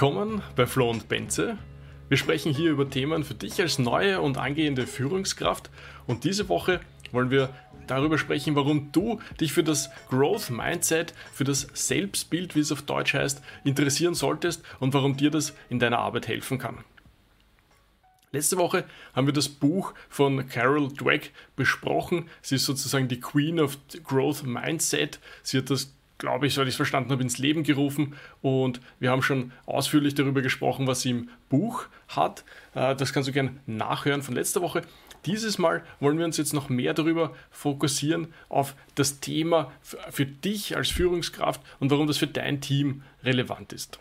Willkommen bei Flo und Benze. Wir sprechen hier über Themen für dich als neue und angehende Führungskraft und diese Woche wollen wir darüber sprechen, warum du dich für das Growth Mindset, für das Selbstbild, wie es auf Deutsch heißt, interessieren solltest und warum dir das in deiner Arbeit helfen kann. Letzte Woche haben wir das Buch von Carol Dweck besprochen. Sie ist sozusagen die Queen of Growth Mindset. Sie hat das glaube ich, soweit ich es verstanden habe, ins Leben gerufen. Und wir haben schon ausführlich darüber gesprochen, was sie im Buch hat. Äh, das kannst du gerne nachhören von letzter Woche. Dieses Mal wollen wir uns jetzt noch mehr darüber fokussieren, auf das Thema für dich als Führungskraft und warum das für dein Team relevant ist.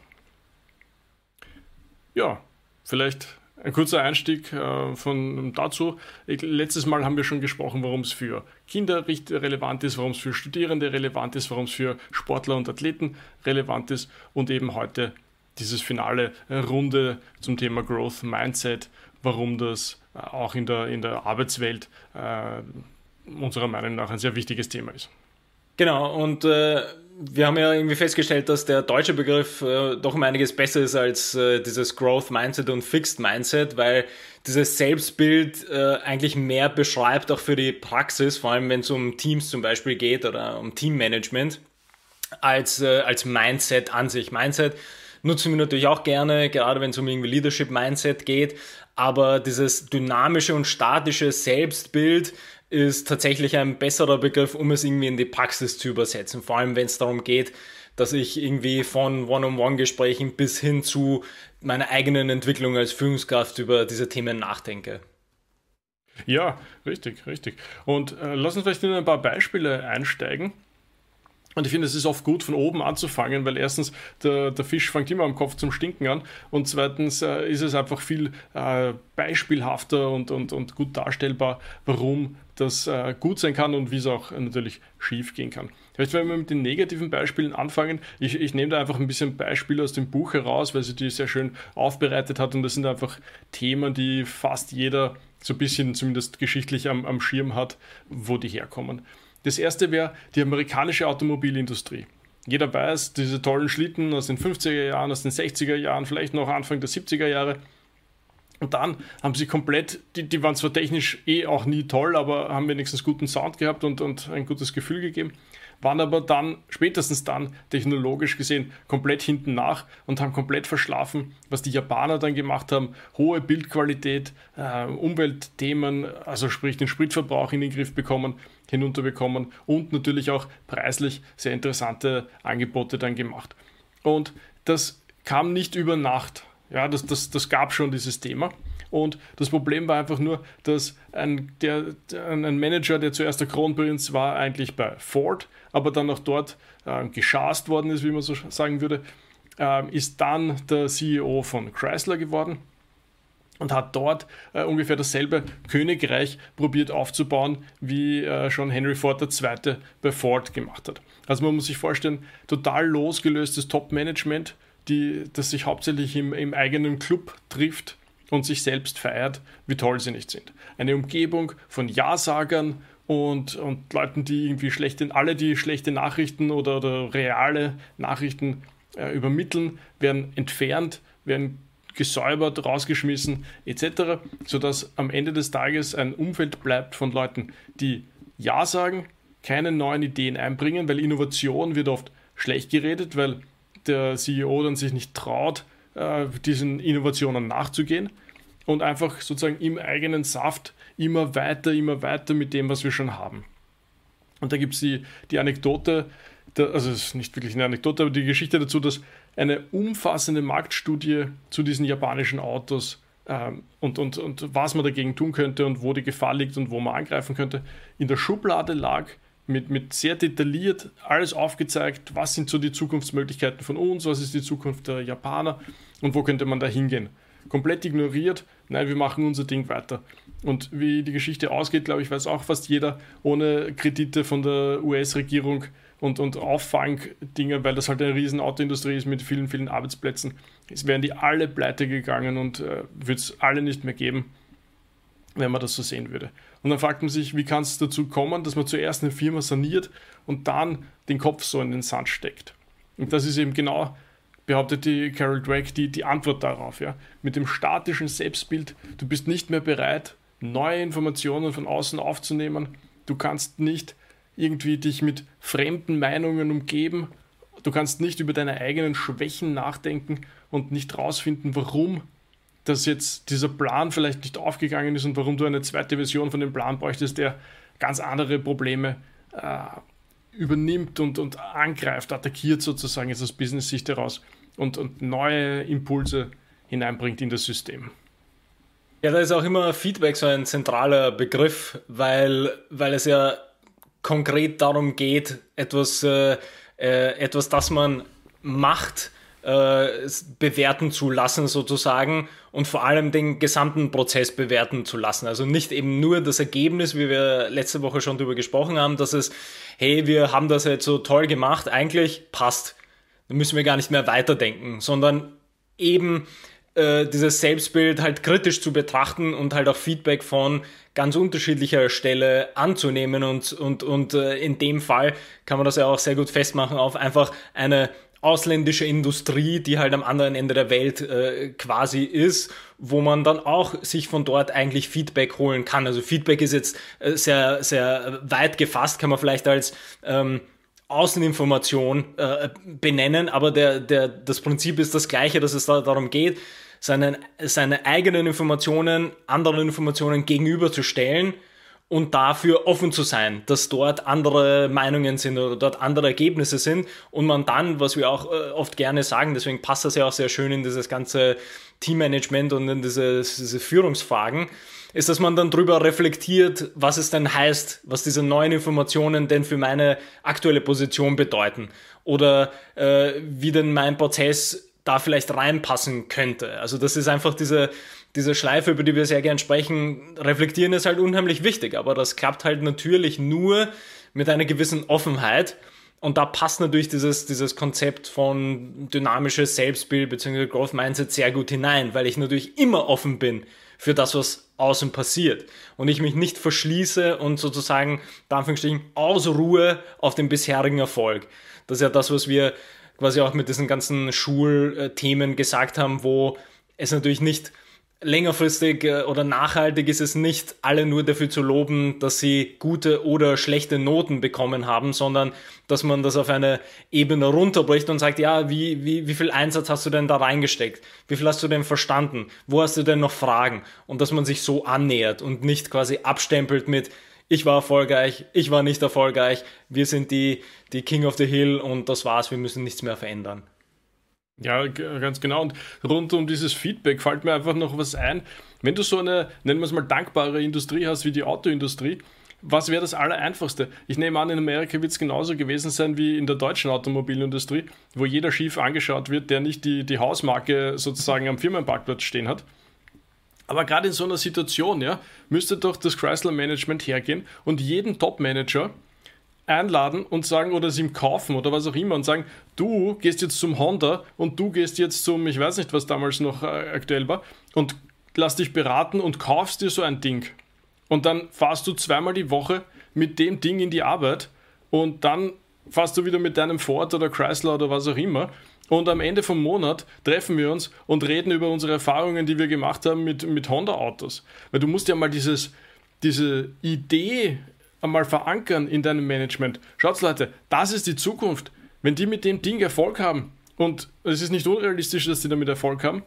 Ja, vielleicht ein kurzer Einstieg äh, von dazu. Letztes Mal haben wir schon gesprochen, warum es für Kinder relevant ist, warum es für Studierende relevant ist, warum es für Sportler und Athleten relevant ist und eben heute dieses finale Runde zum Thema Growth Mindset, warum das äh, auch in der, in der Arbeitswelt äh, unserer Meinung nach ein sehr wichtiges Thema ist. Genau, und äh, wir haben ja irgendwie festgestellt, dass der deutsche Begriff äh, doch um einiges besser ist als äh, dieses Growth Mindset und Fixed Mindset, weil dieses Selbstbild äh, eigentlich mehr beschreibt, auch für die Praxis, vor allem wenn es um Teams zum Beispiel geht oder um Teammanagement, als, äh, als Mindset an sich. Mindset nutzen wir natürlich auch gerne, gerade wenn es um irgendwie Leadership Mindset geht, aber dieses dynamische und statische Selbstbild ist tatsächlich ein besserer Begriff, um es irgendwie in die Praxis zu übersetzen. Vor allem, wenn es darum geht, dass ich irgendwie von One-on-One-Gesprächen bis hin zu meiner eigenen Entwicklung als Führungskraft über diese Themen nachdenke. Ja, richtig, richtig. Und äh, lass uns vielleicht in ein paar Beispiele einsteigen. Und ich finde, es ist oft gut, von oben anzufangen, weil erstens, der, der Fisch fängt immer am Kopf zum Stinken an und zweitens äh, ist es einfach viel äh, beispielhafter und, und, und gut darstellbar, warum das äh, gut sein kann und wie es auch natürlich schief gehen kann. Vielleicht, wenn wir mit den negativen Beispielen anfangen, ich, ich nehme da einfach ein bisschen Beispiele aus dem Buch heraus, weil sie die sehr schön aufbereitet hat und das sind einfach Themen, die fast jeder so ein bisschen zumindest geschichtlich am, am Schirm hat, wo die herkommen. Das erste wäre die amerikanische Automobilindustrie. Jeder weiß, diese tollen Schlitten aus den 50er Jahren, aus den 60er Jahren, vielleicht noch Anfang der 70er Jahre. Und dann haben sie komplett, die, die waren zwar technisch eh auch nie toll, aber haben wenigstens guten Sound gehabt und, und ein gutes Gefühl gegeben waren aber dann, spätestens dann, technologisch gesehen komplett hinten nach und haben komplett verschlafen, was die Japaner dann gemacht haben. Hohe Bildqualität, äh, Umweltthemen, also sprich den Spritverbrauch in den Griff bekommen, hinunterbekommen und natürlich auch preislich sehr interessante Angebote dann gemacht. Und das kam nicht über Nacht. Ja, das, das, das gab schon dieses Thema. Und das Problem war einfach nur, dass ein, der, ein Manager, der zuerst der Kronprinz war, eigentlich bei Ford, aber dann auch dort äh, geschast worden ist, wie man so sagen würde, äh, ist dann der CEO von Chrysler geworden und hat dort äh, ungefähr dasselbe Königreich probiert aufzubauen, wie äh, schon Henry Ford II. bei Ford gemacht hat. Also man muss sich vorstellen, total losgelöstes Top-Management, das sich hauptsächlich im, im eigenen Club trifft und sich selbst feiert, wie toll sie nicht sind. Eine Umgebung von Ja-Sagern und, und Leuten, die irgendwie schlechte, alle die schlechte Nachrichten oder, oder reale Nachrichten äh, übermitteln, werden entfernt, werden gesäubert, rausgeschmissen etc., sodass am Ende des Tages ein Umfeld bleibt von Leuten, die Ja sagen, keine neuen Ideen einbringen, weil Innovation wird oft schlecht geredet, weil der CEO dann sich nicht traut, äh, diesen Innovationen nachzugehen und einfach sozusagen im eigenen Saft immer weiter, immer weiter mit dem, was wir schon haben. Und da gibt es die, die Anekdote, der, also es ist nicht wirklich eine Anekdote, aber die Geschichte dazu, dass eine umfassende Marktstudie zu diesen japanischen Autos ähm, und, und, und was man dagegen tun könnte und wo die Gefahr liegt und wo man angreifen könnte, in der Schublade lag, mit, mit sehr detailliert alles aufgezeigt, was sind so die Zukunftsmöglichkeiten von uns, was ist die Zukunft der Japaner und wo könnte man da hingehen. Komplett ignoriert, nein, wir machen unser Ding weiter. Und wie die Geschichte ausgeht, glaube ich, weiß auch fast jeder, ohne Kredite von der US-Regierung und, und Auffangdinge, weil das halt eine riesen Autoindustrie ist mit vielen, vielen Arbeitsplätzen, es wären die alle pleite gegangen und äh, würde es alle nicht mehr geben, wenn man das so sehen würde. Und dann fragt man sich, wie kann es dazu kommen, dass man zuerst eine Firma saniert und dann den Kopf so in den Sand steckt. Und das ist eben genau behauptet die Carol Drake die, die Antwort darauf. Ja? Mit dem statischen Selbstbild, du bist nicht mehr bereit, neue Informationen von außen aufzunehmen. Du kannst nicht irgendwie dich mit fremden Meinungen umgeben. Du kannst nicht über deine eigenen Schwächen nachdenken und nicht rausfinden, warum dass jetzt dieser Plan vielleicht nicht aufgegangen ist und warum du eine zweite Version von dem Plan bräuchtest, der ganz andere Probleme äh, übernimmt und, und angreift, attackiert sozusagen jetzt aus Business-Sicht heraus und, und neue Impulse hineinbringt in das System. Ja, da ist auch immer Feedback so ein zentraler Begriff, weil, weil es ja konkret darum geht, etwas, äh, äh, etwas, das man macht, äh, bewerten zu lassen sozusagen und vor allem den gesamten Prozess bewerten zu lassen. Also nicht eben nur das Ergebnis, wie wir letzte Woche schon darüber gesprochen haben, dass es, hey, wir haben das jetzt so toll gemacht, eigentlich passt. Da müssen wir gar nicht mehr weiterdenken, sondern eben äh, dieses Selbstbild halt kritisch zu betrachten und halt auch Feedback von ganz unterschiedlicher Stelle anzunehmen und, und, und äh, in dem Fall kann man das ja auch sehr gut festmachen auf einfach eine ausländische Industrie, die halt am anderen Ende der Welt äh, quasi ist, wo man dann auch sich von dort eigentlich Feedback holen kann. Also Feedback ist jetzt äh, sehr, sehr weit gefasst, kann man vielleicht als ähm, Außeninformation äh, benennen, aber der, der, das Prinzip ist das gleiche, dass es da darum geht, seine, seine eigenen Informationen anderen Informationen gegenüberzustellen und dafür offen zu sein, dass dort andere Meinungen sind oder dort andere Ergebnisse sind und man dann, was wir auch äh, oft gerne sagen, deswegen passt das ja auch sehr schön in dieses ganze Teammanagement und in diese, diese Führungsfragen, ist, dass man dann drüber reflektiert, was es denn heißt, was diese neuen Informationen denn für meine aktuelle Position bedeuten oder äh, wie denn mein Prozess da vielleicht reinpassen könnte. Also das ist einfach diese, diese Schleife, über die wir sehr gern sprechen, reflektieren ist halt unheimlich wichtig, aber das klappt halt natürlich nur mit einer gewissen Offenheit. Und da passt natürlich dieses, dieses Konzept von dynamisches Selbstbild bzw. Growth Mindset sehr gut hinein, weil ich natürlich immer offen bin für das, was außen passiert. Und ich mich nicht verschließe und sozusagen, da Anführungsstrichen, ausruhe auf den bisherigen Erfolg. Das ist ja das, was wir quasi auch mit diesen ganzen Schulthemen gesagt haben, wo es natürlich nicht längerfristig äh, oder nachhaltig ist es nicht, alle nur dafür zu loben, dass sie gute oder schlechte Noten bekommen haben, sondern dass man das auf eine Ebene runterbricht und sagt, ja, wie, wie, wie viel Einsatz hast du denn da reingesteckt? Wie viel hast du denn verstanden? Wo hast du denn noch Fragen? Und dass man sich so annähert und nicht quasi abstempelt mit, ich war erfolgreich, ich war nicht erfolgreich, wir sind die, die King of the Hill und das war's, wir müssen nichts mehr verändern. Ja, ganz genau. Und rund um dieses Feedback fällt mir einfach noch was ein. Wenn du so eine, nennen wir es mal, dankbare Industrie hast wie die Autoindustrie, was wäre das Allereinfachste? Ich nehme an, in Amerika wird es genauso gewesen sein wie in der deutschen Automobilindustrie, wo jeder schief angeschaut wird, der nicht die, die Hausmarke sozusagen am Firmenparkplatz stehen hat. Aber gerade in so einer Situation, ja, müsste doch das Chrysler Management hergehen und jeden Top-Manager einladen und sagen oder es ihm kaufen oder was auch immer und sagen, du gehst jetzt zum Honda und du gehst jetzt zum, ich weiß nicht, was damals noch äh, aktuell war, und lass dich beraten und kaufst dir so ein Ding. Und dann fahrst du zweimal die Woche mit dem Ding in die Arbeit und dann fahrst du wieder mit deinem Ford oder Chrysler oder was auch immer. Und am Ende vom Monat treffen wir uns und reden über unsere Erfahrungen, die wir gemacht haben mit, mit Honda-Autos. Weil du musst ja mal dieses, diese Idee einmal verankern in deinem Management. Schaut Leute, das ist die Zukunft. Wenn die mit dem Ding Erfolg haben, und es ist nicht unrealistisch, dass die damit Erfolg haben,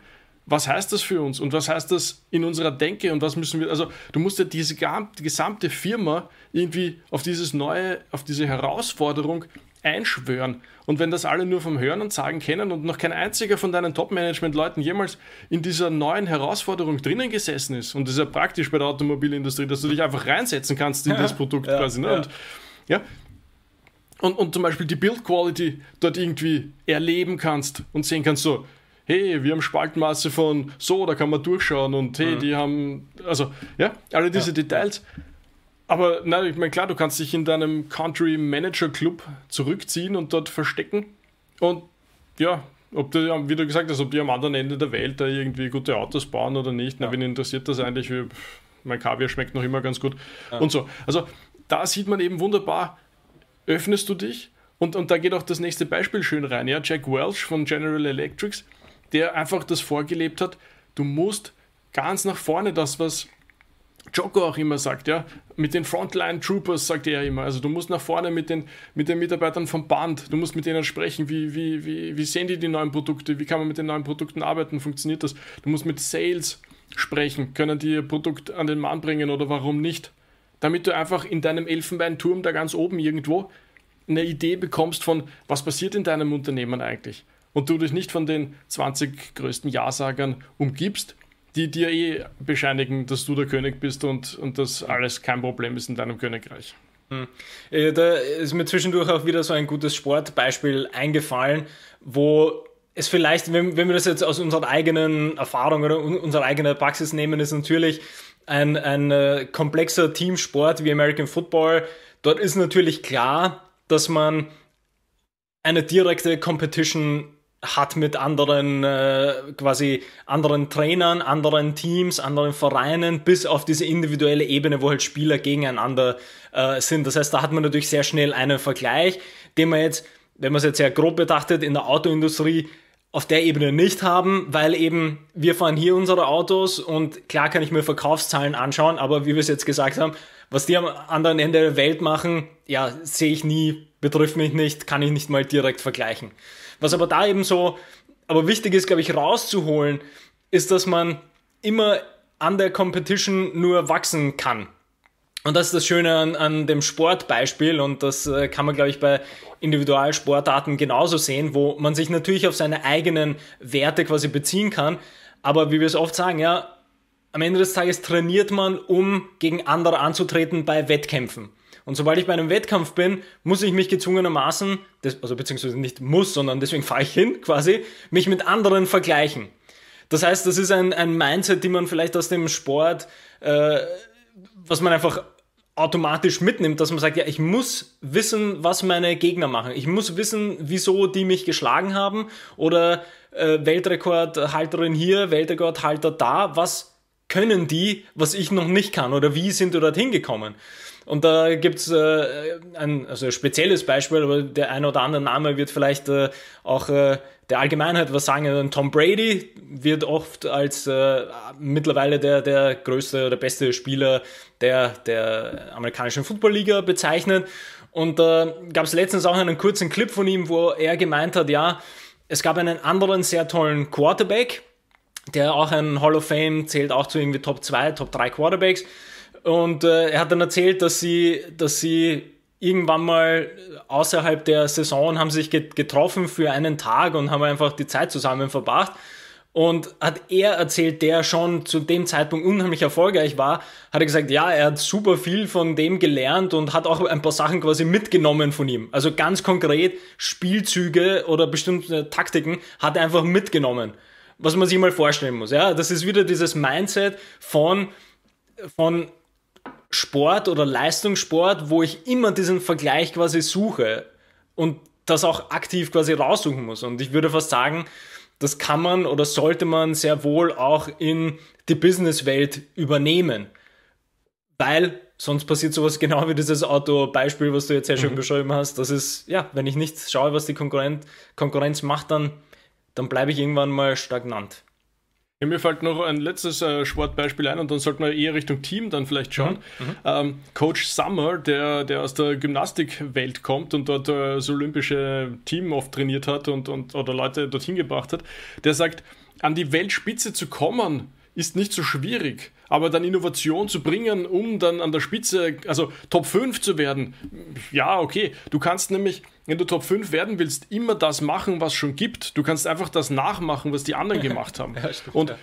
was heißt das für uns und was heißt das in unserer Denke und was müssen wir, also du musst ja diese die gesamte Firma irgendwie auf dieses neue, auf diese Herausforderung einschwören. Und wenn das alle nur vom Hören und Sagen kennen und noch kein einziger von deinen Top-Management-Leuten jemals in dieser neuen Herausforderung drinnen gesessen ist, und das ist ja praktisch bei der Automobilindustrie, dass du dich einfach reinsetzen kannst in ja, das Produkt ja, quasi. Ne? Ja. Und, ja. Und, und zum Beispiel die Build-Quality dort irgendwie erleben kannst und sehen kannst, so, hey, wir haben Spaltmaße von so, da kann man durchschauen und hey, mhm. die haben, also, ja, alle diese Details. Aber nein, ich meine, klar, du kannst dich in deinem Country Manager Club zurückziehen und dort verstecken. Und ja, ob du, wie du gesagt hast, ob die am anderen Ende der Welt da irgendwie gute Autos bauen oder nicht, ja. na, wen interessiert das eigentlich? Mein Kaviar schmeckt noch immer ganz gut. Ja. Und so. Also da sieht man eben wunderbar, öffnest du dich Und, und da geht auch das nächste Beispiel schön rein. Ja, Jack Welch von General Electrics, der einfach das vorgelebt hat, du musst ganz nach vorne das, was Joko auch immer sagt, ja, mit den Frontline Troopers sagt er immer. Also du musst nach vorne mit den, mit den Mitarbeitern vom Band, du musst mit denen sprechen, wie, wie, wie, wie sehen die die neuen Produkte, wie kann man mit den neuen Produkten arbeiten, funktioniert das? Du musst mit Sales sprechen, können die ihr Produkt an den Mann bringen oder warum nicht? Damit du einfach in deinem Elfenbeinturm da ganz oben irgendwo eine Idee bekommst von, was passiert in deinem Unternehmen eigentlich. Und du dich nicht von den 20 größten Ja-Sagern umgibst, die dir eh bescheinigen, dass du der König bist und, und dass alles kein Problem ist in deinem Königreich. Hm. Äh, da ist mir zwischendurch auch wieder so ein gutes Sportbeispiel eingefallen, wo es vielleicht, wenn, wenn wir das jetzt aus unserer eigenen Erfahrung oder unserer eigenen Praxis nehmen, ist natürlich ein, ein äh, komplexer Teamsport wie American Football. Dort ist natürlich klar, dass man eine direkte Competition hat mit anderen äh, quasi anderen Trainern, anderen Teams, anderen Vereinen bis auf diese individuelle Ebene, wo halt Spieler gegeneinander äh, sind. Das heißt, da hat man natürlich sehr schnell einen Vergleich, den man jetzt, wenn man es jetzt sehr grob betrachtet, in der Autoindustrie auf der Ebene nicht haben, weil eben wir fahren hier unsere Autos und klar kann ich mir Verkaufszahlen anschauen, aber wie wir es jetzt gesagt haben, was die am anderen Ende der Welt machen, ja, sehe ich nie, betrifft mich nicht, kann ich nicht mal direkt vergleichen. Was aber da eben so, aber wichtig ist, glaube ich, rauszuholen, ist, dass man immer an der Competition nur wachsen kann. Und das ist das Schöne an, an dem Sportbeispiel und das äh, kann man, glaube ich, bei Individualsportarten genauso sehen, wo man sich natürlich auf seine eigenen Werte quasi beziehen kann. Aber wie wir es oft sagen, ja, am Ende des Tages trainiert man, um gegen andere anzutreten bei Wettkämpfen. Und sobald ich bei einem Wettkampf bin, muss ich mich gezwungenermaßen, also beziehungsweise nicht muss, sondern deswegen fahre ich hin, quasi, mich mit anderen vergleichen. Das heißt, das ist ein, ein Mindset, die man vielleicht aus dem Sport, äh, was man einfach automatisch mitnimmt, dass man sagt, ja, ich muss wissen, was meine Gegner machen. Ich muss wissen, wieso die mich geschlagen haben oder äh, Weltrekordhalterin hier, Weltrekordhalter da. Was können die, was ich noch nicht kann oder wie sind die dorthin gekommen? Und da gibt's äh, ein also spezielles Beispiel, aber der ein oder andere Name wird vielleicht äh, auch äh, der Allgemeinheit was sagen. Tom Brady wird oft als äh, mittlerweile der, der größte oder beste Spieler der, der amerikanischen Footballliga bezeichnet. Und da äh, gab es letztens auch einen kurzen Clip von ihm, wo er gemeint hat, ja, es gab einen anderen sehr tollen Quarterback, der auch ein Hall of Fame zählt, auch zu irgendwie Top 2, Top 3 Quarterbacks. Und äh, er hat dann erzählt, dass sie, dass sie irgendwann mal außerhalb der Saison haben sich getroffen für einen Tag und haben einfach die Zeit zusammen verbracht. Und hat er erzählt, der schon zu dem Zeitpunkt unheimlich erfolgreich war, hat er gesagt, ja, er hat super viel von dem gelernt und hat auch ein paar Sachen quasi mitgenommen von ihm. Also ganz konkret Spielzüge oder bestimmte Taktiken hat er einfach mitgenommen. Was man sich mal vorstellen muss. Ja, das ist wieder dieses Mindset von, von Sport oder Leistungssport, wo ich immer diesen Vergleich quasi suche und das auch aktiv quasi raussuchen muss. Und ich würde fast sagen, das kann man oder sollte man sehr wohl auch in die Businesswelt übernehmen. Weil sonst passiert sowas genau wie dieses Auto-Beispiel, was du jetzt sehr schön mhm. beschrieben hast. Das ist, ja, wenn ich nicht schaue, was die Konkurrenz, Konkurrenz macht, dann, dann bleibe ich irgendwann mal stagnant. Ja, mir fällt noch ein letztes äh, Sportbeispiel ein und dann sollten wir eher Richtung Team dann vielleicht schauen. Mhm. mhm. Ähm, Coach Summer, der, der aus der Gymnastikwelt kommt und dort äh, das olympische Team oft trainiert hat und, und oder Leute dorthin gebracht hat, der sagt, an die Weltspitze zu kommen, ist nicht so schwierig. Aber dann Innovation zu bringen, um dann an der Spitze, also Top 5 zu werden, ja, okay. Du kannst nämlich, wenn du Top 5 werden willst, immer das machen, was schon gibt. Du kannst einfach das nachmachen, was die anderen gemacht haben. ja, stimmt, Und ja.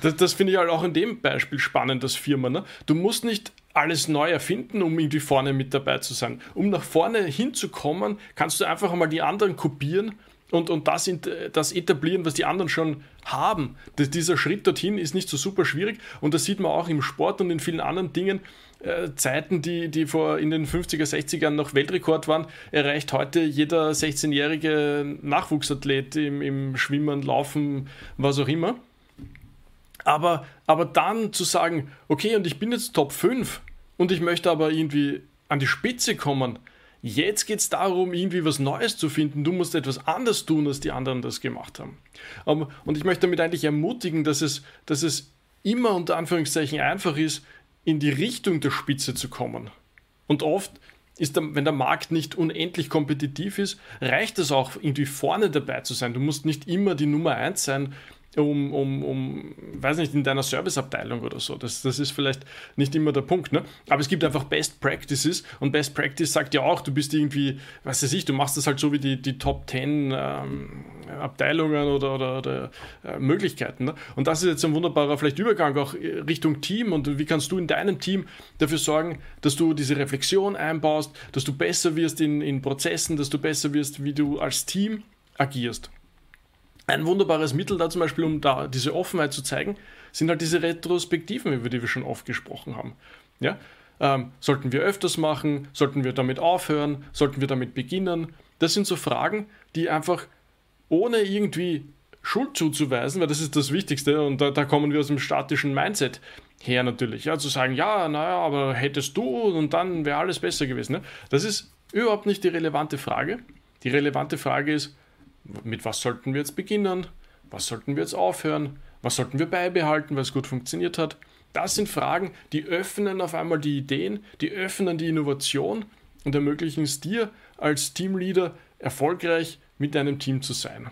das, das finde ich halt auch in dem Beispiel spannend, das Firma. Ne? Du musst nicht alles neu erfinden, um irgendwie vorne mit dabei zu sein. Um nach vorne hinzukommen, kannst du einfach mal die anderen kopieren und, und das, das etablieren, was die anderen schon haben. Das, dieser Schritt dorthin ist nicht so super schwierig und das sieht man auch im Sport und in vielen anderen Dingen. Äh, Zeiten, die, die vor in den 50er, 60ern noch Weltrekord waren, erreicht heute jeder 16-jährige Nachwuchsathlet im, im Schwimmen, Laufen, was auch immer. Aber, aber dann zu sagen, okay, und ich bin jetzt Top 5 und ich möchte aber irgendwie an die Spitze kommen, Jetzt geht es darum, irgendwie was Neues zu finden. Du musst etwas anders tun, als die anderen das gemacht haben. Und ich möchte damit eigentlich ermutigen, dass es, dass es immer unter Anführungszeichen einfach ist, in die Richtung der Spitze zu kommen. Und oft ist, der, wenn der Markt nicht unendlich kompetitiv ist, reicht es auch, irgendwie vorne dabei zu sein. Du musst nicht immer die Nummer eins sein, um, um, um, weiß nicht, in deiner Serviceabteilung oder so. Das, das ist vielleicht nicht immer der Punkt. Ne? Aber es gibt einfach Best Practices und Best Practice sagt ja auch, du bist irgendwie, was weiß ich, du machst das halt so wie die, die Top 10 ähm, Abteilungen oder, oder, oder äh, Möglichkeiten. Ne? Und das ist jetzt ein wunderbarer vielleicht Übergang auch Richtung Team und wie kannst du in deinem Team dafür sorgen, dass du diese Reflexion einbaust, dass du besser wirst in, in Prozessen, dass du besser wirst, wie du als Team agierst. Ein wunderbares Mittel da zum Beispiel, um da diese Offenheit zu zeigen, sind halt diese Retrospektiven, über die wir schon oft gesprochen haben. Ja? Ähm, sollten wir öfters machen? Sollten wir damit aufhören? Sollten wir damit beginnen? Das sind so Fragen, die einfach ohne irgendwie Schuld zuzuweisen, weil das ist das Wichtigste und da, da kommen wir aus dem statischen Mindset her natürlich. Ja, zu sagen, ja, naja, aber hättest du und dann wäre alles besser gewesen. Ne? Das ist überhaupt nicht die relevante Frage. Die relevante Frage ist, mit was sollten wir jetzt beginnen? Was sollten wir jetzt aufhören? Was sollten wir beibehalten, weil es gut funktioniert hat? Das sind Fragen, die öffnen auf einmal die Ideen, die öffnen die Innovation und ermöglichen es dir als Teamleader erfolgreich mit deinem Team zu sein.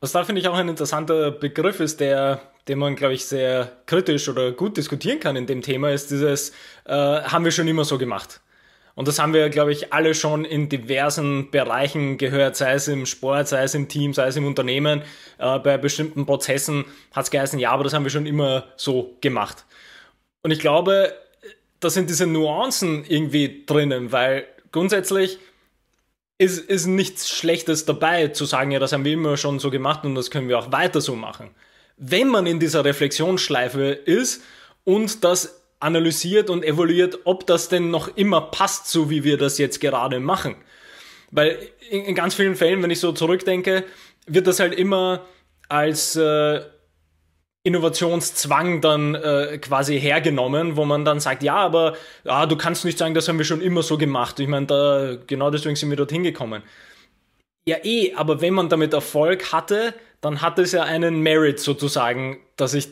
Was da finde ich auch ein interessanter Begriff ist, der, den man, glaube ich, sehr kritisch oder gut diskutieren kann in dem Thema, ist dieses, äh, haben wir schon immer so gemacht. Und das haben wir, glaube ich, alle schon in diversen Bereichen gehört, sei es im Sport, sei es im Team, sei es im Unternehmen. Äh, bei bestimmten Prozessen hat es geheißen, ja, aber das haben wir schon immer so gemacht. Und ich glaube, da sind diese Nuancen irgendwie drinnen, weil grundsätzlich ist, ist nichts Schlechtes dabei zu sagen, ja, das haben wir immer schon so gemacht und das können wir auch weiter so machen. Wenn man in dieser Reflexionsschleife ist und das analysiert und evaluiert, ob das denn noch immer passt, so wie wir das jetzt gerade machen. Weil in, in ganz vielen Fällen, wenn ich so zurückdenke, wird das halt immer als äh, Innovationszwang dann äh, quasi hergenommen, wo man dann sagt, ja, aber ja, du kannst nicht sagen, das haben wir schon immer so gemacht. Ich meine, genau deswegen sind wir dorthin gekommen. Ja, eh, aber wenn man damit Erfolg hatte, dann hat es ja einen Merit sozusagen, dass ich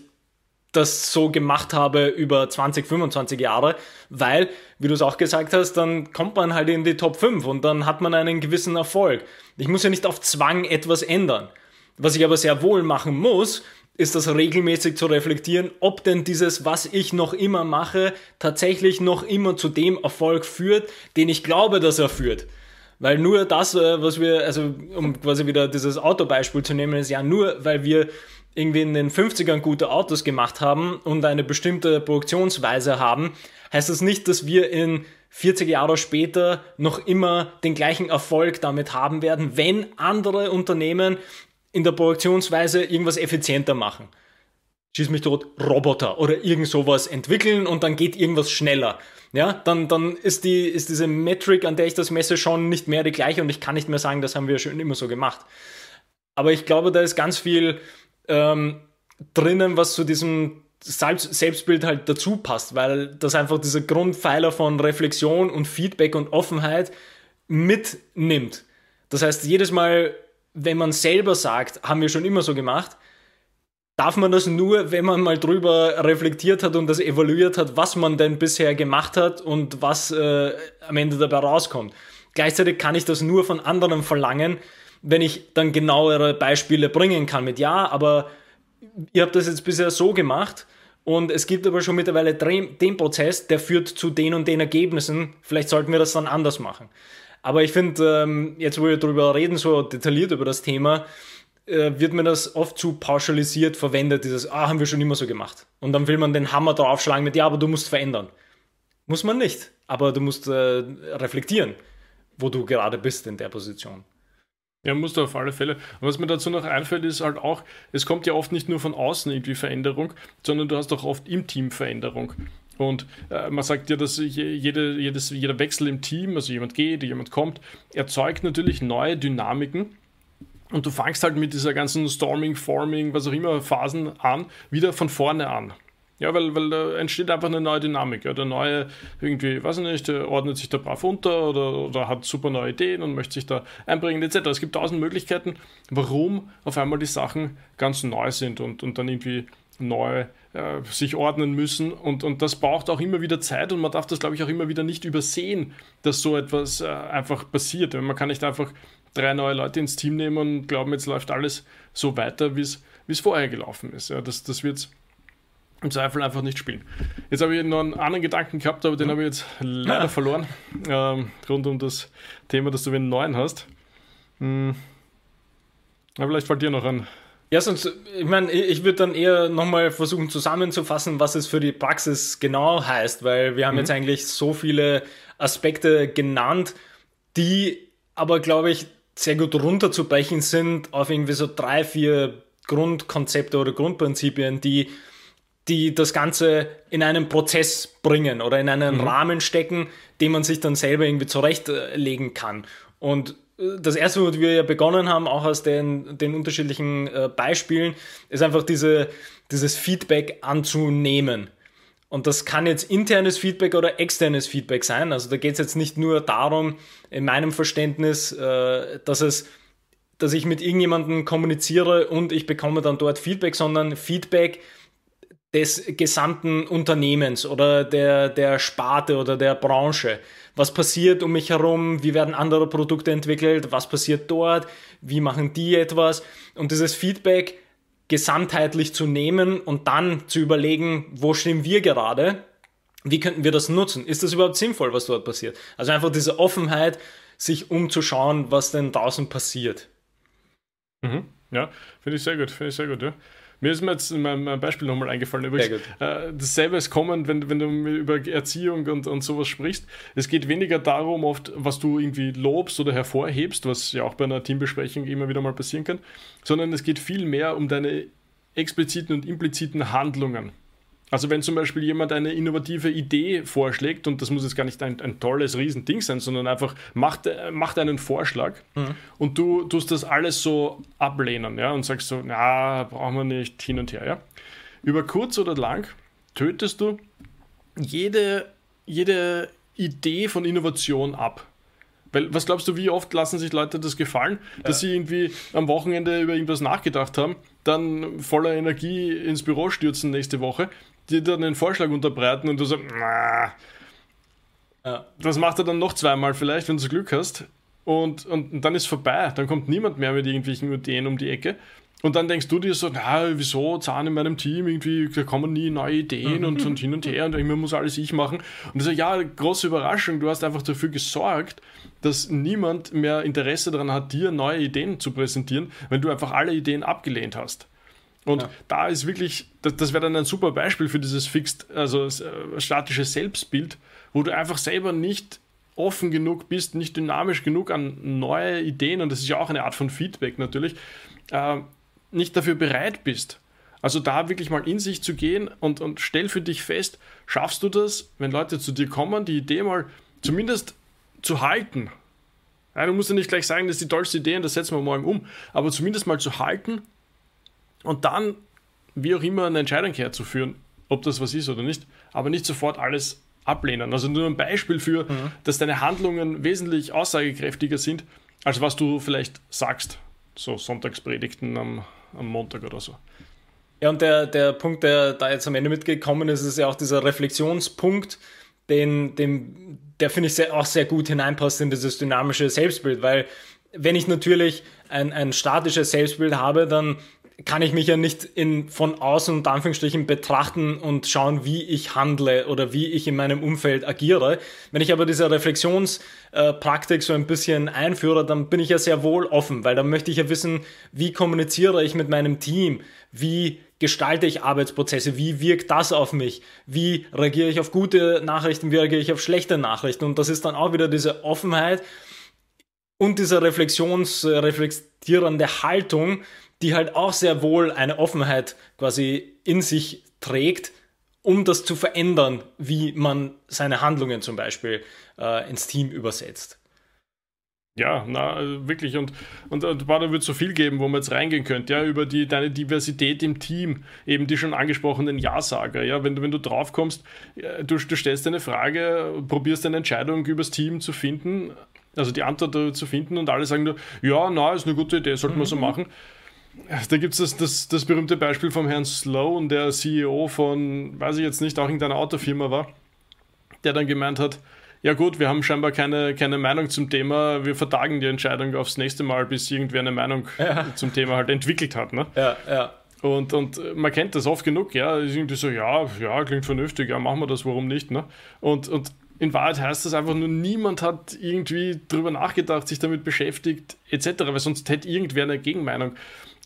das so gemacht habe über 20, 25 Jahre, weil, wie du es auch gesagt hast, dann kommt man halt in die Top 5 und dann hat man einen gewissen Erfolg. Ich muss ja nicht auf Zwang etwas ändern. Was ich aber sehr wohl machen muss, ist das regelmäßig zu reflektieren, ob denn dieses, was ich noch immer mache, tatsächlich noch immer zu dem Erfolg führt, den ich glaube, dass er führt. Weil nur das, äh, was wir, also um quasi wieder dieses Autobeispiel zu nehmen, ist ja nur, weil wir irgendwie in den 50ern gute Autos gemacht haben und eine bestimmte Produktionsweise haben, heißt das nicht, dass wir in 40 Jahre später noch immer den gleichen Erfolg damit haben werden, wenn andere Unternehmen in der Produktionsweise irgendwas effizienter machen. Schieß mich tot, Roboter oder irgend sowas entwickeln und dann geht irgendwas schneller. Ja, dann, dann ist, die, ist diese Metric, an der ich das messe, schon nicht mehr die gleiche und ich kann nicht mehr sagen, das haben wir schon immer so gemacht. Aber ich glaube, da ist ganz viel ähm, drinnen, was zu diesem Selbstbild halt dazu passt, weil das einfach dieser Grundpfeiler von Reflexion und Feedback und Offenheit mitnimmt. Das heißt, jedes Mal, wenn man selber sagt, haben wir schon immer so gemacht, darf man das nur, wenn man mal drüber reflektiert hat und das evaluiert hat, was man denn bisher gemacht hat und was äh, am Ende dabei rauskommt. Gleichzeitig kann ich das nur von anderen verlangen, wenn ich dann genauere Beispiele bringen kann mit ja, aber ihr habt das jetzt bisher so gemacht und es gibt aber schon mittlerweile den Prozess, der führt zu den und den Ergebnissen. Vielleicht sollten wir das dann anders machen. Aber ich finde, ähm, jetzt wo wir darüber reden, so detailliert über das Thema, äh, wird mir das oft zu pauschalisiert verwendet, dieses, ah, haben wir schon immer so gemacht. Und dann will man den Hammer draufschlagen mit, ja, aber du musst verändern. Muss man nicht, aber du musst äh, reflektieren, wo du gerade bist in der Position. Ja, musst du auf alle Fälle. Und was mir dazu noch einfällt, ist halt auch, es kommt ja oft nicht nur von außen irgendwie Veränderung, sondern du hast auch oft im Team Veränderung. Und äh, man sagt ja, dass jede, jedes, jeder Wechsel im Team, also jemand geht, jemand kommt, erzeugt natürlich neue Dynamiken. Und du fangst halt mit dieser ganzen Storming, Forming, was auch immer Phasen an, wieder von vorne an. Ja, weil, weil da entsteht einfach eine neue Dynamik. Ja. Der Neue irgendwie, weiß ich nicht, ordnet sich da brav unter oder, oder hat super neue Ideen und möchte sich da einbringen, etc. Es gibt tausend Möglichkeiten, warum auf einmal die Sachen ganz neu sind und, und dann irgendwie neu äh, sich ordnen müssen. Und, und das braucht auch immer wieder Zeit und man darf das, glaube ich, auch immer wieder nicht übersehen, dass so etwas äh, einfach passiert. Man kann nicht einfach drei neue Leute ins Team nehmen und glauben, jetzt läuft alles so weiter, wie es vorher gelaufen ist. Ja, das, das wird im Zweifel einfach nicht spielen. Jetzt habe ich noch einen anderen Gedanken gehabt, aber den habe ich jetzt leider ja. verloren. Ähm, rund um das Thema, dass du einen neuen hast. Hm. Aber vielleicht fällt dir noch ein. Ja, sonst, ich meine, ich würde dann eher nochmal versuchen zusammenzufassen, was es für die Praxis genau heißt, weil wir haben mhm. jetzt eigentlich so viele Aspekte genannt, die aber, glaube ich, sehr gut runterzubrechen sind auf irgendwie so drei, vier Grundkonzepte oder Grundprinzipien, die die das Ganze in einen Prozess bringen oder in einen mhm. Rahmen stecken, den man sich dann selber irgendwie zurechtlegen kann. Und äh, das erste, wo wir ja begonnen haben, auch aus den, den unterschiedlichen äh, Beispielen, ist einfach diese, dieses Feedback anzunehmen. Und das kann jetzt internes Feedback oder externes Feedback sein. Also da geht es jetzt nicht nur darum, in meinem Verständnis, äh, dass es dass ich mit irgendjemandem kommuniziere und ich bekomme dann dort Feedback, sondern Feedback, des gesamten Unternehmens oder der, der Sparte oder der Branche. Was passiert um mich herum? Wie werden andere Produkte entwickelt? Was passiert dort? Wie machen die etwas? Und dieses Feedback gesamtheitlich zu nehmen und dann zu überlegen, wo stehen wir gerade? Wie könnten wir das nutzen? Ist das überhaupt sinnvoll, was dort passiert? Also einfach diese Offenheit, sich umzuschauen, was denn draußen passiert. Mhm. Ja, finde ich sehr gut, finde ich sehr gut, ja. Mir ist mir jetzt in meinem Beispiel nochmal eingefallen. Übrigens, äh, dasselbe ist kommen, wenn, wenn du über Erziehung und, und sowas sprichst. Es geht weniger darum, oft, was du irgendwie lobst oder hervorhebst, was ja auch bei einer Teambesprechung immer wieder mal passieren kann, sondern es geht viel mehr um deine expliziten und impliziten Handlungen. Also wenn zum Beispiel jemand eine innovative Idee vorschlägt, und das muss jetzt gar nicht ein, ein tolles Riesending sein, sondern einfach macht, macht einen Vorschlag mhm. und du tust das alles so ablehnen ja, und sagst so, na, brauchen wir nicht hin und her. Ja. Über kurz oder lang tötest du jede, jede Idee von Innovation ab. Weil, was glaubst du, wie oft lassen sich Leute das gefallen, dass ja. sie irgendwie am Wochenende über irgendwas nachgedacht haben, dann voller Energie ins Büro stürzen nächste Woche dir dann einen Vorschlag unterbreiten und du sagst, na, das macht er dann noch zweimal vielleicht, wenn du Glück hast. Und, und, und dann ist vorbei. Dann kommt niemand mehr mit irgendwelchen Ideen um die Ecke. Und dann denkst du dir so, na, wieso, Zahn in meinem Team, irgendwie, da kommen nie neue Ideen und, und hin und her und immer muss alles ich machen. Und so, ja, große Überraschung, du hast einfach dafür gesorgt, dass niemand mehr Interesse daran hat, dir neue Ideen zu präsentieren, wenn du einfach alle Ideen abgelehnt hast. Und ja. da ist wirklich, das, das wäre dann ein super Beispiel für dieses fixed, also äh, statische Selbstbild, wo du einfach selber nicht offen genug bist, nicht dynamisch genug an neue Ideen, und das ist ja auch eine Art von Feedback natürlich, äh, nicht dafür bereit bist. Also da wirklich mal in sich zu gehen und, und stell für dich fest, schaffst du das, wenn Leute zu dir kommen, die Idee mal zumindest zu halten. Ja, du musst ja nicht gleich sagen, das ist die tollste Idee und das setzen wir morgen um, aber zumindest mal zu halten und dann, wie auch immer, eine Entscheidung herzuführen, ob das was ist oder nicht, aber nicht sofort alles ablehnen. Also nur ein Beispiel für, mhm. dass deine Handlungen wesentlich aussagekräftiger sind, als was du vielleicht sagst. So Sonntagspredigten am, am Montag oder so. Ja, und der, der Punkt, der da jetzt am Ende mitgekommen ist, ist ja auch dieser Reflexionspunkt, den, den, der finde ich sehr, auch sehr gut hineinpasst in dieses dynamische Selbstbild, weil wenn ich natürlich ein, ein statisches Selbstbild habe, dann kann ich mich ja nicht in, von außen und Anführungsstrichen betrachten und schauen, wie ich handle oder wie ich in meinem Umfeld agiere. Wenn ich aber diese Reflexionspraktik so ein bisschen einführe, dann bin ich ja sehr wohl offen, weil dann möchte ich ja wissen, wie kommuniziere ich mit meinem Team, wie gestalte ich Arbeitsprozesse, wie wirkt das auf mich, wie reagiere ich auf gute Nachrichten, wie reagiere ich auf schlechte Nachrichten. Und das ist dann auch wieder diese Offenheit und diese reflexions, reflektierende Haltung, die halt auch sehr wohl eine Offenheit quasi in sich trägt, um das zu verändern, wie man seine Handlungen zum Beispiel äh, ins Team übersetzt. Ja, na, also wirklich. Und, und, und da wird es so viel geben, wo man jetzt reingehen könnte, ja, über die, deine Diversität im Team, eben die schon angesprochenen Ja-Sager, ja, wenn du, wenn du drauf kommst, du, du stellst eine Frage, probierst eine Entscheidung übers Team zu finden, also die Antwort zu finden und alle sagen nur, ja, na, ist eine gute Idee, sollten wir so mhm. machen. Da gibt es das, das, das berühmte Beispiel vom Herrn Sloan, der CEO von, weiß ich jetzt nicht, auch irgendeiner Autofirma war, der dann gemeint hat, ja gut, wir haben scheinbar keine, keine Meinung zum Thema, wir vertagen die Entscheidung aufs nächste Mal, bis irgendwer eine Meinung ja. zum Thema halt entwickelt hat. Ne? Ja, ja. Und, und man kennt das oft genug, ja, ist irgendwie so, ja, ja, klingt vernünftig, ja, machen wir das, warum nicht, ne? Und, und in Wahrheit heißt das einfach nur, niemand hat irgendwie drüber nachgedacht, sich damit beschäftigt, etc., weil sonst hätte irgendwer eine Gegenmeinung.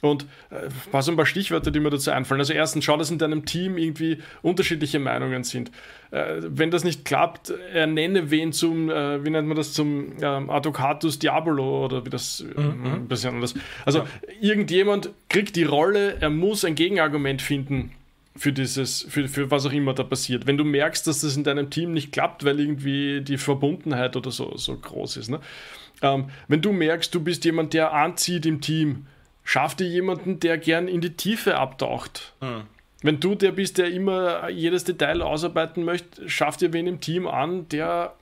Und äh, was ein paar Stichwörter, die mir dazu einfallen. Also erstens, schau, dass in deinem Team irgendwie unterschiedliche Meinungen sind. Äh, wenn das nicht klappt, ernenne wen zum, äh, wie nennt man das, zum äh, Advocatus Diabolo oder wie das äh, mhm. ein bisschen anders. Also ja. irgendjemand kriegt die Rolle, er muss ein Gegenargument finden für dieses, für, für was auch immer da passiert. Wenn du merkst, dass das in deinem Team nicht klappt, weil irgendwie die Verbundenheit oder so, so groß ist. Ne? Ähm, wenn du merkst, du bist jemand, der anzieht im Team, Schaff dir jemanden, der gern in die Tiefe abtaucht. Hm. Wenn du der bist, der immer jedes Detail ausarbeiten möchte, schaff dir wen im Team an, der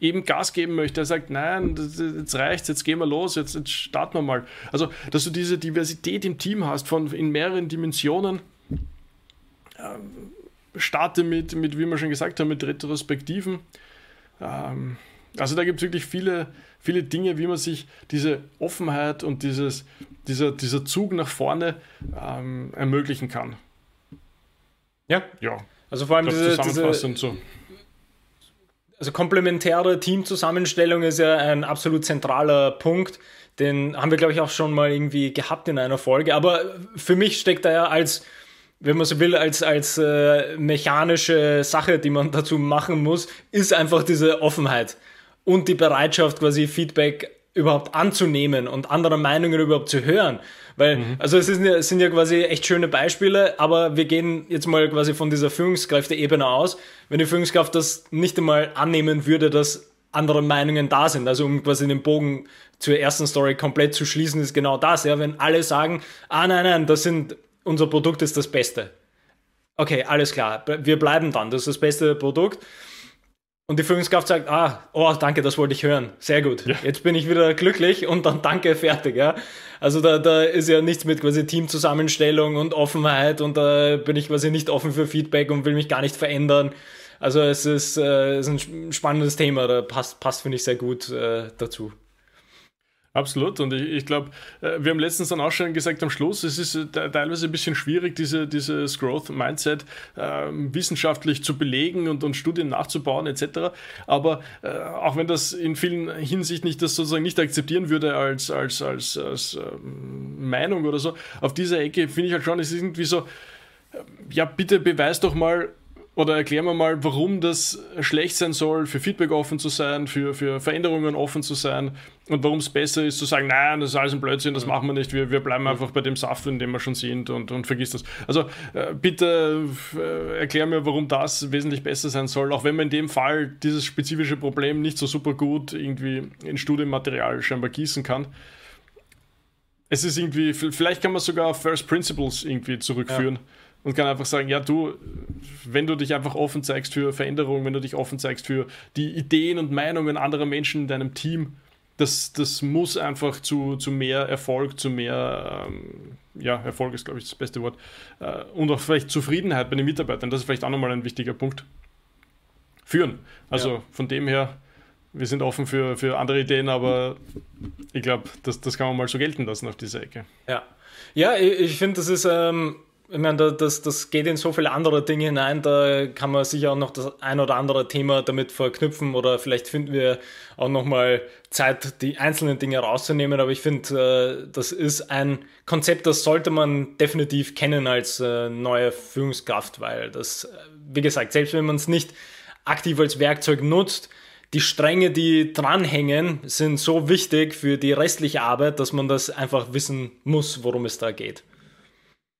eben Gas geben möchte, der sagt, nein, jetzt reicht's, jetzt gehen wir los, jetzt, jetzt starten wir mal. Also, dass du diese Diversität im Team hast, von in mehreren Dimensionen, ähm, starte mit, mit, wie wir schon gesagt haben, mit Retrospektiven. Ähm, also da gibt es wirklich viele, viele Dinge, wie man sich diese Offenheit und dieses, dieser, dieser Zug nach vorne ähm, ermöglichen kann. Ja. Ja. Also vor allem diese, diese so. Also komplementäre Teamzusammenstellung ist ja ein absolut zentraler Punkt. Den haben wir, glaube ich, auch schon mal irgendwie gehabt in einer Folge. Aber für mich steckt da ja als, wenn man so will, als, als äh, mechanische Sache, die man dazu machen muss, ist einfach diese Offenheit und die Bereitschaft, quasi Feedback überhaupt anzunehmen und andere Meinungen überhaupt zu hören. Weil, mhm. also es, ist, es sind ja quasi echt schöne Beispiele, aber wir gehen jetzt mal quasi von dieser Führungskräfte-Ebene aus. Wenn die Führungskraft das nicht einmal annehmen würde, dass andere Meinungen da sind, also um quasi den Bogen zur ersten Story komplett zu schließen, ist genau das, ja, wenn alle sagen, ah nein, nein, das sind, unser Produkt ist das Beste. Okay, alles klar, wir bleiben dann, das ist das beste Produkt und die Führungskraft sagt, ah, oh, danke, das wollte ich hören. Sehr gut. Ja. Jetzt bin ich wieder glücklich und dann danke, fertig. Ja? Also da, da ist ja nichts mit quasi Teamzusammenstellung und Offenheit und da bin ich quasi nicht offen für Feedback und will mich gar nicht verändern. Also es ist, äh, ist ein spannendes Thema, da passt, passt finde ich, sehr gut äh, dazu. Absolut. Und ich, ich glaube, äh, wir haben letztens dann auch schon gesagt am Schluss, es ist äh, teilweise ein bisschen schwierig, diese, dieses Growth-Mindset äh, wissenschaftlich zu belegen und, und Studien nachzubauen etc. Aber äh, auch wenn das in vielen Hinsichten nicht das sozusagen nicht akzeptieren würde als, als, als, als ähm, Meinung oder so, auf dieser Ecke finde ich halt schon, es ist irgendwie so, äh, ja, bitte beweis doch mal, oder erklären wir mal, warum das schlecht sein soll, für Feedback offen zu sein, für, für Veränderungen offen zu sein und warum es besser ist zu sagen, nein, das ist alles ein Blödsinn, das machen wir nicht, wir, wir bleiben einfach bei dem Saft, in dem wir schon sind und, und vergiss das. Also äh, bitte äh, erklär mir, warum das wesentlich besser sein soll, auch wenn man in dem Fall dieses spezifische Problem nicht so super gut irgendwie in Studienmaterial scheinbar gießen kann. Es ist irgendwie, vielleicht kann man sogar auf First Principles irgendwie zurückführen. Ja und kann einfach sagen, ja du, wenn du dich einfach offen zeigst für Veränderungen, wenn du dich offen zeigst für die Ideen und Meinungen anderer Menschen in deinem Team, das, das muss einfach zu, zu mehr Erfolg, zu mehr, ähm, ja, Erfolg ist, glaube ich, das beste Wort, äh, und auch vielleicht Zufriedenheit bei den Mitarbeitern, das ist vielleicht auch nochmal ein wichtiger Punkt, führen. Also ja. von dem her, wir sind offen für, für andere Ideen, aber ich glaube, das, das kann man mal so gelten lassen auf dieser Ecke. Ja, ja ich, ich finde, das ist... Ähm ich meine, das, das geht in so viele andere Dinge hinein, da kann man sicher auch noch das ein oder andere Thema damit verknüpfen oder vielleicht finden wir auch nochmal Zeit, die einzelnen Dinge rauszunehmen, aber ich finde, äh, das ist ein Konzept, das sollte man definitiv kennen als äh, neue Führungskraft, weil das, äh, wie gesagt, selbst wenn man es nicht aktiv als Werkzeug nutzt, die Stränge, die dranhängen, sind so wichtig für die restliche Arbeit, dass man das einfach wissen muss, worum es da geht.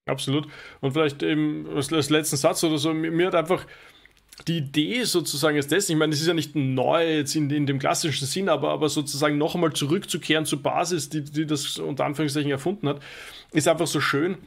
Absolut. Und vielleicht eben als, letzten Satz oder so, mir, hat einfach die Idee sozusagen ist das, ich meine, es ist ja nicht neu jetzt in, in dem klassischen Sinn, aber, aber sozusagen noch einmal zurückzukehren zur Basis, die, die das unter Anführungszeichen erfunden hat, ist einfach so schön,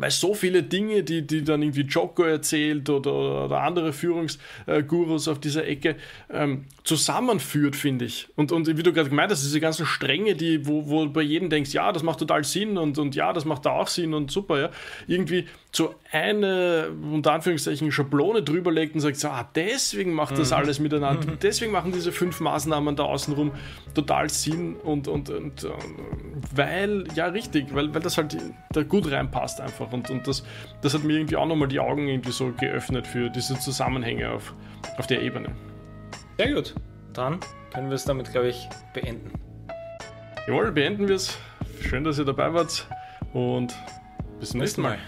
weil so viele Dinge, die, die dann irgendwie Joko erzählt oder, oder andere Führungsgurus auf dieser Ecke ähm, zusammenführt, finde ich. Und, und wie du gerade gemeint hast, diese ganzen Stränge, die, wo, wo bei jedem denkst, ja, das macht total Sinn und, und ja, das macht da auch Sinn und super, ja. Irgendwie so eine, unter Anführungszeichen, Schablone drüber legt und sagt, so, ah, deswegen macht das mhm. alles miteinander, mhm. deswegen machen diese fünf Maßnahmen da außenrum total Sinn und, und, und, und weil, ja, richtig, weil, weil das halt da gut reinpasst einfach und, und das, das hat mir irgendwie auch nochmal die Augen irgendwie so geöffnet für diese Zusammenhänge auf, auf der Ebene. Sehr gut, dann können wir es damit, glaube ich, beenden. Jawohl, beenden wir es. Schön, dass ihr dabei wart und bis zum nächsten. Mal.